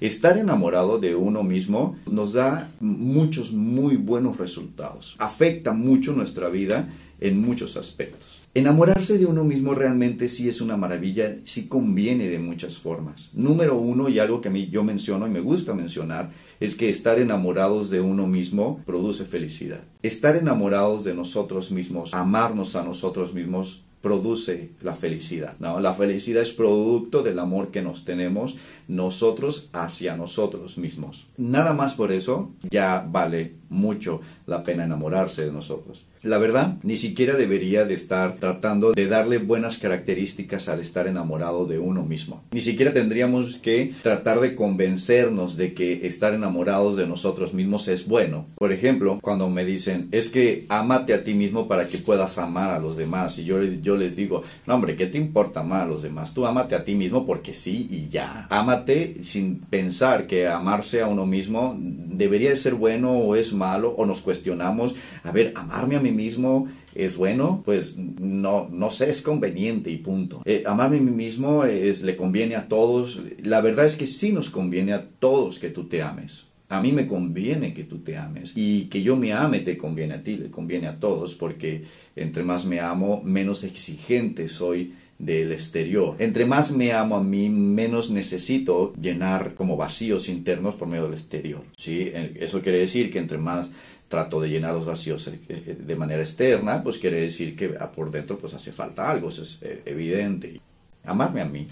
Estar enamorado de uno mismo nos da muchos muy buenos resultados. Afecta mucho nuestra vida en muchos aspectos. Enamorarse de uno mismo realmente sí es una maravilla, sí conviene de muchas formas. Número uno, y algo que a mí yo menciono y me gusta mencionar, es que estar enamorados de uno mismo produce felicidad. Estar enamorados de nosotros mismos, amarnos a nosotros mismos, produce la felicidad. ¿no? La felicidad es producto del amor que nos tenemos nosotros hacia nosotros mismos. Nada más por eso ya vale mucho la pena enamorarse de nosotros. La verdad, ni siquiera debería de estar tratando de darle buenas características al estar enamorado de uno mismo. Ni siquiera tendríamos que tratar de convencernos de que estar enamorados de nosotros mismos es bueno. Por ejemplo, cuando me dicen, es que amate a ti mismo para que puedas amar a los demás. Y yo, yo les digo, no hombre, ¿qué te importa amar a los demás? Tú amate a ti mismo porque sí y ya. Amate sin pensar que amarse a uno mismo debería de ser bueno o es malo o nos cuestionamos, a ver, amarme a mí mismo es bueno, pues no, no sé, es conveniente y punto. Eh, amarme a mí mismo es, le conviene a todos. La verdad es que sí nos conviene a todos que tú te ames. A mí me conviene que tú te ames y que yo me ame te conviene a ti, le conviene a todos porque entre más me amo, menos exigente soy del exterior. Entre más me amo a mí, menos necesito llenar como vacíos internos por medio del exterior. ¿sí? Eso quiere decir que entre más trato de llenar los vacíos eh, eh, de manera externa, pues quiere decir que por dentro pues hace falta algo, eso es eh, evidente. Amarme a mí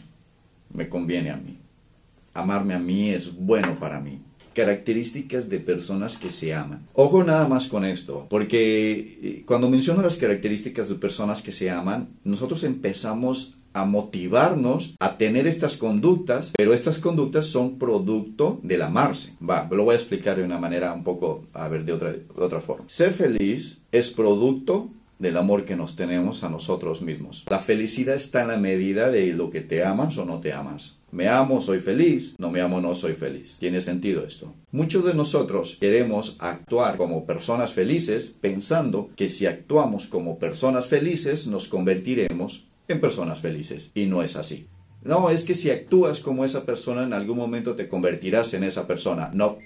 me conviene a mí. Amarme a mí es bueno para mí. Características de personas que se aman. Ojo nada más con esto, porque cuando menciono las características de personas que se aman, nosotros empezamos a motivarnos a tener estas conductas, pero estas conductas son producto del amarse. Va, lo voy a explicar de una manera un poco, a ver, de otra, de otra forma. Ser feliz es producto del amor que nos tenemos a nosotros mismos. La felicidad está en la medida de lo que te amas o no te amas. Me amo, soy feliz. No me amo, no soy feliz. ¿Tiene sentido esto? Muchos de nosotros queremos actuar como personas felices pensando que si actuamos como personas felices nos convertiremos en personas felices. Y no es así. No, es que si actúas como esa persona en algún momento te convertirás en esa persona. No,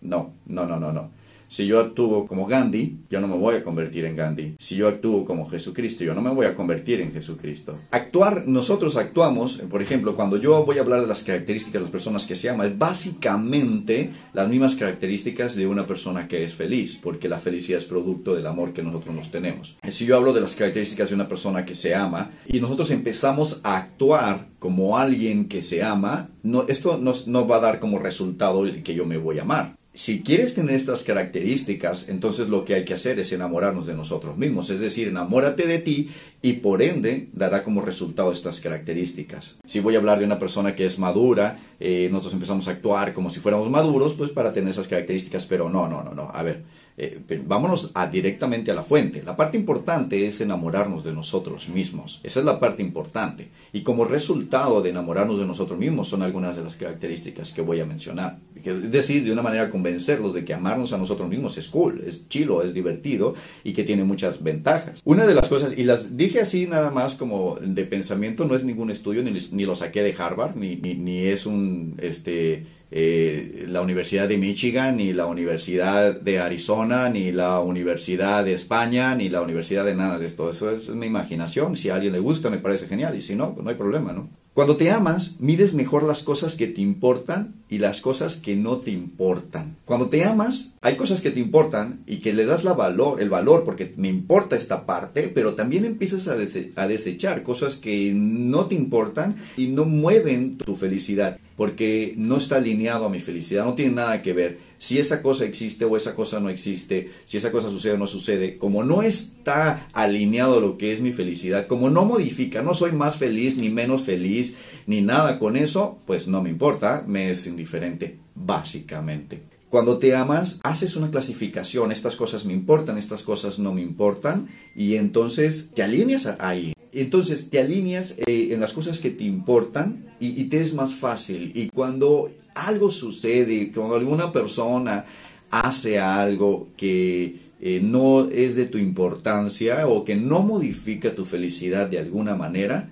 no, no, no, no, no. Si yo actúo como Gandhi, yo no me voy a convertir en Gandhi. Si yo actúo como Jesucristo, yo no me voy a convertir en Jesucristo. Actuar, nosotros actuamos, por ejemplo, cuando yo voy a hablar de las características de las personas que se aman, es básicamente las mismas características de una persona que es feliz, porque la felicidad es producto del amor que nosotros nos tenemos. Si yo hablo de las características de una persona que se ama y nosotros empezamos a actuar como alguien que se ama, esto no, no va a dar como resultado el que yo me voy a amar si quieres tener estas características, entonces lo que hay que hacer es enamorarnos de nosotros mismos, es decir, enamórate de ti y por ende dará como resultado estas características. Si voy a hablar de una persona que es madura, eh, nosotros empezamos a actuar como si fuéramos maduros, pues para tener esas características, pero no, no, no, no, a ver, eh, vámonos directamente a la fuente. La parte importante es enamorarnos de nosotros mismos. Esa es la parte importante. Y como resultado de enamorarnos de nosotros mismos son algunas de las características que voy a mencionar. Es decir, de una manera convencerlos de que amarnos a nosotros mismos es cool, es chilo, es divertido y que tiene muchas ventajas. Una de las cosas, y las dije así nada más como de pensamiento, no es ningún estudio, ni, ni lo saqué de Harvard, ni, ni, ni es un... este eh, la Universidad de Michigan, ni la Universidad de Arizona, ni la Universidad de España, ni la Universidad de nada de esto. Eso es mi imaginación. Si a alguien le gusta, me parece genial. Y si no, pues no hay problema, ¿no? Cuando te amas, mides mejor las cosas que te importan y las cosas que no te importan. Cuando te amas, hay cosas que te importan y que le das valor, el valor porque me importa esta parte, pero también empiezas a, a desechar cosas que no te importan y no mueven tu felicidad porque no está alineado a mi felicidad, no tiene nada que ver si esa cosa existe o esa cosa no existe, si esa cosa sucede o no sucede, como no está alineado lo que es mi felicidad, como no modifica, no soy más feliz ni menos feliz ni nada con eso, pues no me importa, me es indiferente, básicamente. Cuando te amas, haces una clasificación, estas cosas me importan, estas cosas no me importan, y entonces te alineas ahí. Entonces te alineas eh, en las cosas que te importan y, te es más fácil. Y cuando algo sucede, cuando alguna persona hace algo que eh, no es de tu importancia o que no modifica tu felicidad de alguna manera,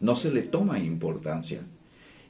no se le toma importancia.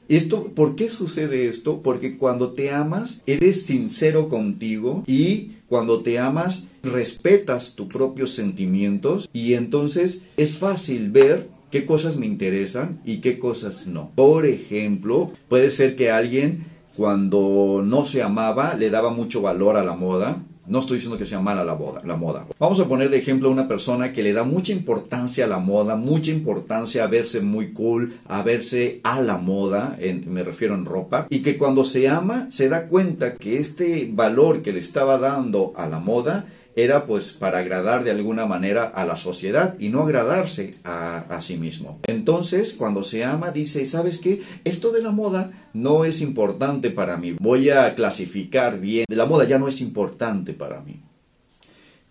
Esto, ¿Por qué sucede esto? Porque cuando te amas, eres sincero contigo y cuando te amas, respetas tus propios sentimientos y entonces es fácil ver qué cosas me interesan y qué cosas no. Por ejemplo, puede ser que alguien cuando no se amaba le daba mucho valor a la moda no estoy diciendo que sea mala la, la moda. Vamos a poner de ejemplo a una persona que le da mucha importancia a la moda, mucha importancia a verse muy cool, a verse a la moda, me refiero en ropa, y que cuando se ama se da cuenta que este valor que le estaba dando a la moda era pues para agradar de alguna manera a la sociedad y no agradarse a, sí mismo. Entonces, cuando se ama, dice, ¿sabes qué? Esto de la moda no es importante para mí. Voy a clasificar bien. La moda ya no es importante para mí.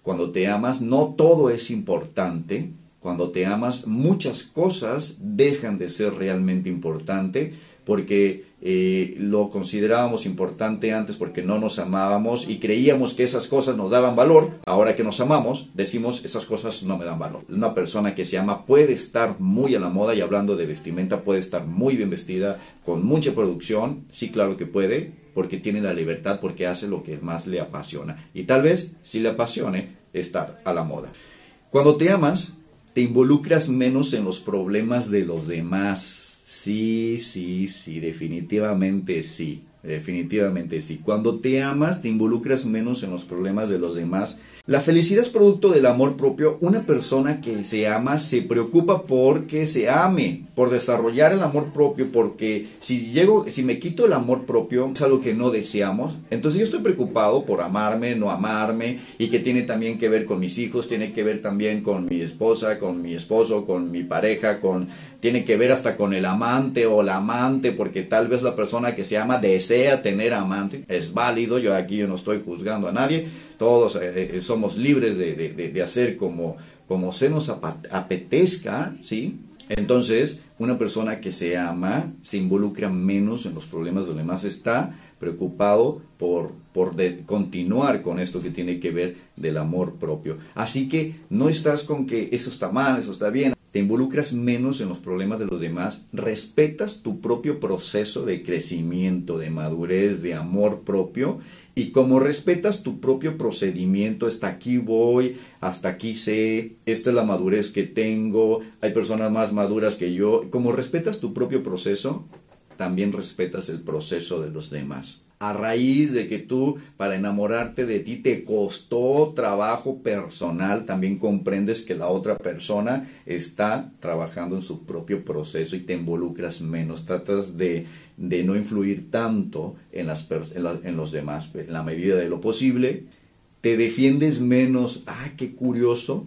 Cuando te amas, no todo es importante. Cuando te amas, muchas cosas dejan de ser realmente importante porque eh, lo considerábamos importante antes porque no nos amábamos y creíamos que esas cosas nos daban valor. Ahora que nos amamos, decimos esas cosas no me dan valor. Una persona que se ama puede estar muy a la moda y hablando de vestimenta puede estar muy bien vestida, con mucha producción, sí claro que puede, porque tiene la libertad, porque hace lo que más le apasiona. Y tal vez si le apasione estar a la moda. Cuando te amas, te involucras menos en los problemas de los demás Sí, sí, sí, definitivamente sí. Definitivamente sí. Cuando te amas, te involucras menos en los problemas de los demás la felicidad es producto del amor propio. Una persona que se ama se preocupa por que se ame, por desarrollar el amor propio, porque si llego, si me quito el amor propio, es algo que no deseamos. Entonces yo estoy preocupado por amarme, no amarme, y que tiene también que ver con mis hijos, tiene que ver también con mi esposa, con mi esposo, con mi pareja, con tiene que ver hasta con el amante o la amante, porque tal vez la persona que se ama desea tener amante. Es válido, yo aquí yo no estoy juzgando a nadie todos eh, eh, somos libres de, hacer como, como se nos apetezca, ¿sí? Entonces, una persona que se ama se involucra menos en los problemas de los demás, está preocupado por, por continuar con esto que tiene que ver del amor propio. Así que no estás con que eso está mal, eso está bien, te involucras menos en los problemas de los demás, respetas tu propio proceso de crecimiento, de madurez, de amor propio y como respetas tu propio procedimiento, hasta aquí voy, hasta aquí sé, esta es la madurez que tengo, hay personas más maduras que yo, como respetas tu propio proceso, también respetas el proceso de los demás a raíz de que tú para enamorarte de ti te costó trabajo personal, también comprendes que la otra persona está trabajando en su propio proceso y te involucras menos, tratas de, no influir tanto en, las, en, los demás, en la medida de lo posible, te defiendes menos, ah, qué curioso,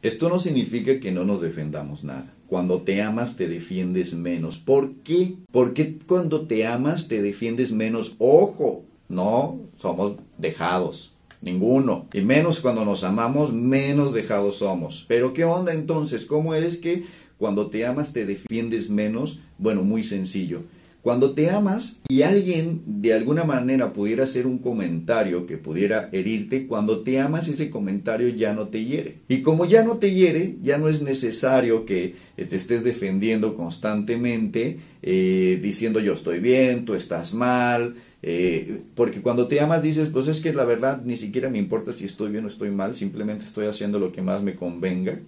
esto no significa que no nos defendamos nada. Cuando te amas te defiendes menos. ¿Por qué? Porque cuando te amas te defiendes menos. Ojo, no somos dejados. Ninguno. Y menos cuando nos amamos, menos dejados somos. Pero ¿qué onda entonces? ¿Cómo es que cuando te amas te defiendes menos? Bueno, muy sencillo. Cuando te amas y alguien de alguna manera pudiera hacer un comentario que pudiera herirte, cuando te amas ese comentario ya no te hiere. Y como ya no te hiere, ya no es necesario que te estés defendiendo constantemente, eh, diciendo yo estoy bien, tú estás mal, eh, porque cuando te amas dices, pues es que la verdad ni siquiera me importa si estoy bien o estoy mal, simplemente estoy haciendo lo que más me convenga.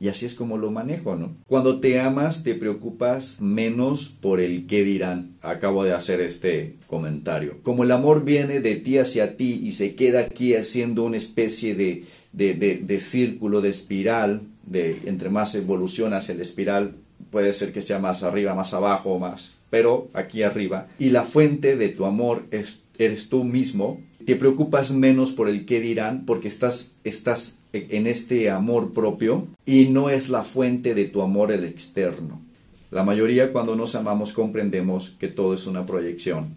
Y así es como lo manejo, ¿no? Cuando te amas, te preocupas menos por el qué dirán. Acabo de hacer este comentario. Como el amor viene de ti hacia ti y se queda aquí haciendo una especie de, de, de, círculo, de espiral, de entre más evoluciona hacia el espiral, puede ser que sea más arriba, más abajo, más, pero aquí arriba. Y la fuente de tu amor es, eres tú mismo. Te preocupas menos por el qué dirán porque estás, estás en este amor propio y no es la fuente de tu amor el externo. La mayoría cuando nos amamos comprendemos que todo es una proyección.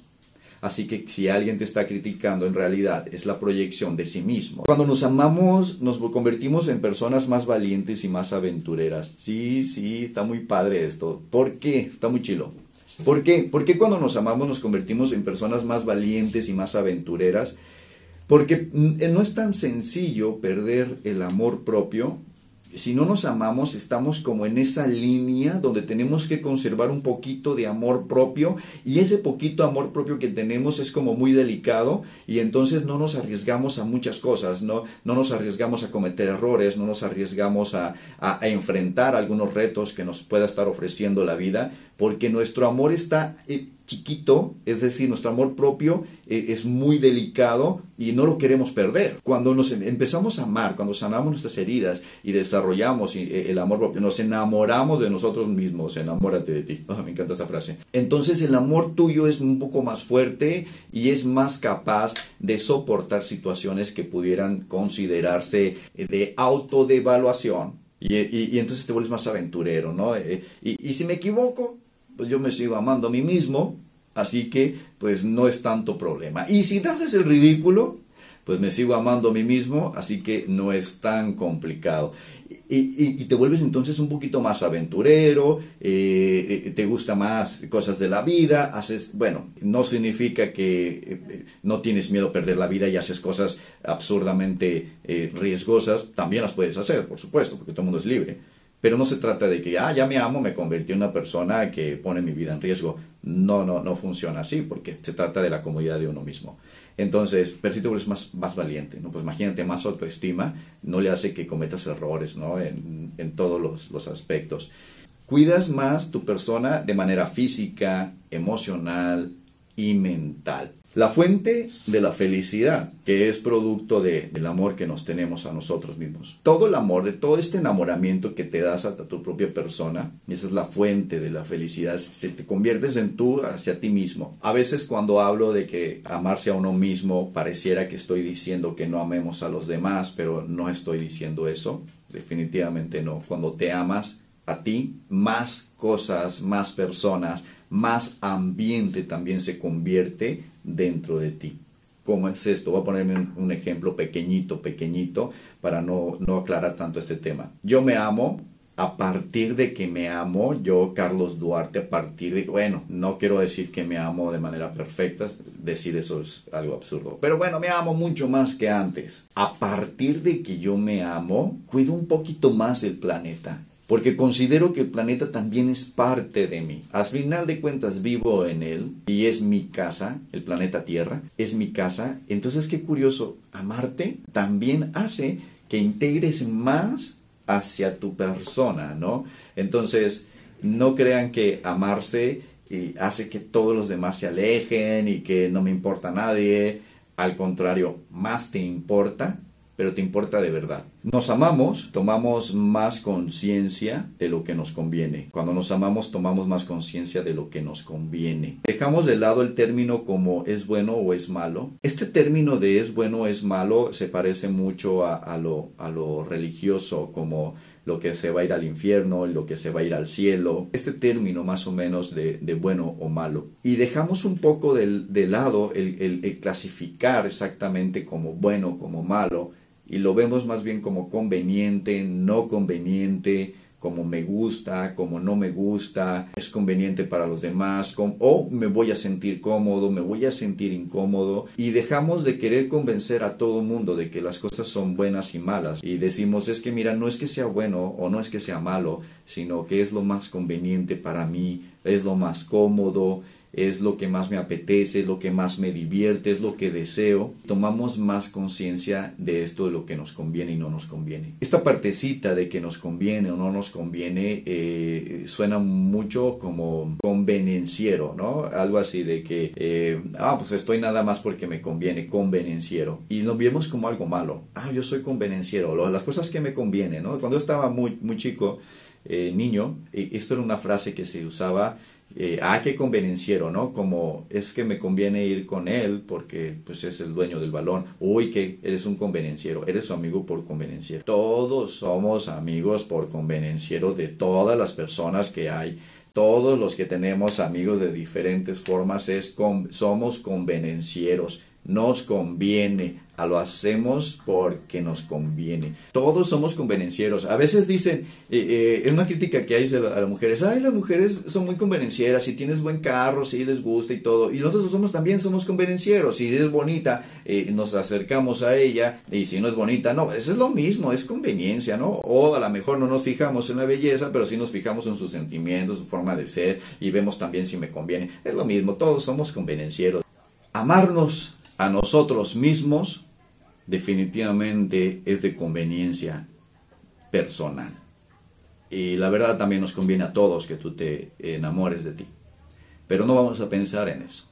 Así que si alguien te está criticando, en realidad es la proyección de sí mismo. Cuando nos amamos, nos convertimos en personas más valientes y más aventureras. Sí, sí, está muy padre esto. ¿Por qué? Está muy chilo. ¿Por qué? Porque cuando nos amamos nos convertimos en personas más valientes y más aventureras porque no es tan sencillo perder el amor propio. Si no nos amamos, estamos como en esa línea donde tenemos que conservar un poquito de amor propio y ese poquito amor propio que tenemos es como muy delicado y entonces no nos arriesgamos a muchas cosas, no, no nos arriesgamos a cometer errores, no nos arriesgamos a enfrentar algunos retos que nos pueda estar ofreciendo la vida porque nuestro amor está eh, chiquito, es decir, nuestro amor propio eh, es muy delicado y no lo queremos perder. Cuando nos em, empezamos a amar, cuando sanamos nuestras heridas y desarrollamos eh, el amor propio, nos enamoramos de nosotros mismos, enamórate de ti. me encanta esa frase. Entonces el amor tuyo es un poco más fuerte y es más capaz de soportar situaciones que pudieran considerarse de autodevaluación. Y, y, entonces te vuelves más aventurero, ¿no? y, y si me equivoco, pues yo me sigo amando a mí mismo, así que pues no es tanto problema. Y si te haces el ridículo, pues me sigo amando a mí mismo, así que no es tan complicado. Y, te vuelves entonces un poquito más aventurero, eh, eh, te gusta más cosas de la vida, haces, bueno, no significa que eh, no tienes miedo a perder la vida y haces cosas absurdamente riesgosas, también las puedes hacer, por supuesto, porque todo el mundo es libre pero no se trata de que, ah, ya me amo, me convertí en una persona que pone mi vida en riesgo. No, no, no funciona así, porque se trata de la comodidad de uno mismo. Entonces, pero si te más, más valiente, ¿no? Pues imagínate, más autoestima no le hace que cometas errores, ¿no? En, en todos los, los aspectos. Cuidas más tu persona de manera física, emocional y mental. La fuente de la felicidad, que es producto del amor que nos tenemos a nosotros mismos. Todo el amor, de todo este enamoramiento que te das a, tu propia persona, esa es la fuente de la felicidad. Si te conviertes en tú hacia ti mismo. A veces cuando hablo de que amarse a uno mismo, pareciera que estoy diciendo que no amemos a los demás, pero no estoy diciendo eso. Definitivamente no. Cuando te amas a ti, más cosas, más personas, más ambiente también se convierte dentro de ti. ¿Cómo es esto? Voy a ponerme un, ejemplo pequeñito, pequeñito, para no, no aclarar tanto este tema. Yo me amo a partir de que me amo, yo, Carlos Duarte, a partir de, bueno, no quiero decir que me amo de manera perfecta, decir eso es algo absurdo, pero bueno, me amo mucho más que antes. A partir de que yo me amo, cuido un poquito más el planeta porque considero que el planeta también es parte de mí. Al final de cuentas vivo en él y es mi casa, el planeta Tierra, es mi casa. Entonces qué curioso, amarte también hace que integres más hacia tu persona, ¿no? Entonces, no crean que amarse eh, hace que todos los demás se alejen y que no me importa nadie. Al contrario, más te importa pero te importa de verdad. Nos amamos, tomamos más conciencia de lo que nos conviene. Cuando nos amamos, tomamos más conciencia de lo que nos conviene. Dejamos de lado el término como es bueno o es malo. Este término de es bueno o es malo se parece mucho a, lo, a lo religioso, como lo que se va a ir al infierno, lo que se va a ir al cielo, este término más o menos de, bueno o malo. Y dejamos un poco de lado el clasificar exactamente como bueno, como malo, y lo vemos más bien como conveniente, no conveniente, como me gusta, como no me gusta, es conveniente para los demás, o me voy a sentir cómodo, me voy a sentir incómodo, y dejamos de querer convencer a todo mundo de que las cosas son buenas y malas, y decimos es que mira, no es que sea bueno o no es que sea malo, sino que es lo más conveniente para mí, es lo más cómodo, es lo que más me apetece, es lo que más me divierte, es lo que deseo, tomamos más conciencia de esto de lo que nos conviene y no nos conviene. Esta partecita de que nos conviene o no nos conviene eh, suena mucho como convenenciero, ¿no? Algo así de que, eh, ah, pues estoy nada más porque me conviene, convenenciero. Y nos vemos como algo malo. Ah, yo soy convenenciero, las cosas que me convienen, ¿no? Cuando estaba muy, muy chico, eh, niño, esto era una frase que se usaba eh, ah, qué convenenciero, ¿no? Como es que me conviene ir con él porque pues es el dueño del balón. Uy, que eres un convenenciero, eres su amigo por convenenciero. Todos somos amigos por convenenciero de todas las personas que hay. Todos los que tenemos amigos de diferentes formas es somos convenencieros. Nos conviene, lo hacemos porque nos conviene. Todos somos convenencieros. A veces dicen, eh, eh, es una crítica que hay a las mujeres, ay, las mujeres son muy convenencieras, si tienes buen carro, si les gusta y todo. Y nosotros somos también somos convenencieros. Si es bonita, eh, nos acercamos a ella, y si no es bonita, no, eso es lo mismo, es conveniencia, ¿no? O a lo mejor no nos fijamos en la belleza, pero sí nos fijamos en sus sentimientos, su forma de ser, y vemos también si me conviene. Es lo mismo, todos somos convenencieros. Amarnos a nosotros mismos definitivamente es de conveniencia personal. Y la verdad también nos conviene a todos que tú te enamores de ti. Pero no vamos a pensar en eso.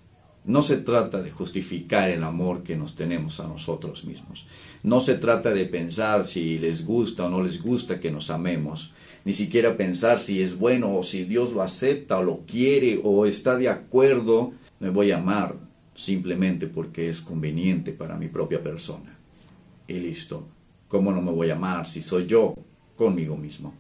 No se trata de justificar el amor que nos tenemos a nosotros mismos. No se trata de pensar si les gusta o no les gusta que nos amemos. Ni siquiera pensar si es bueno o si Dios lo acepta o lo quiere o está de acuerdo. Me voy a amar simplemente porque es conveniente para mi propia persona y listo. ¿Cómo no me voy a amar si soy yo conmigo mismo?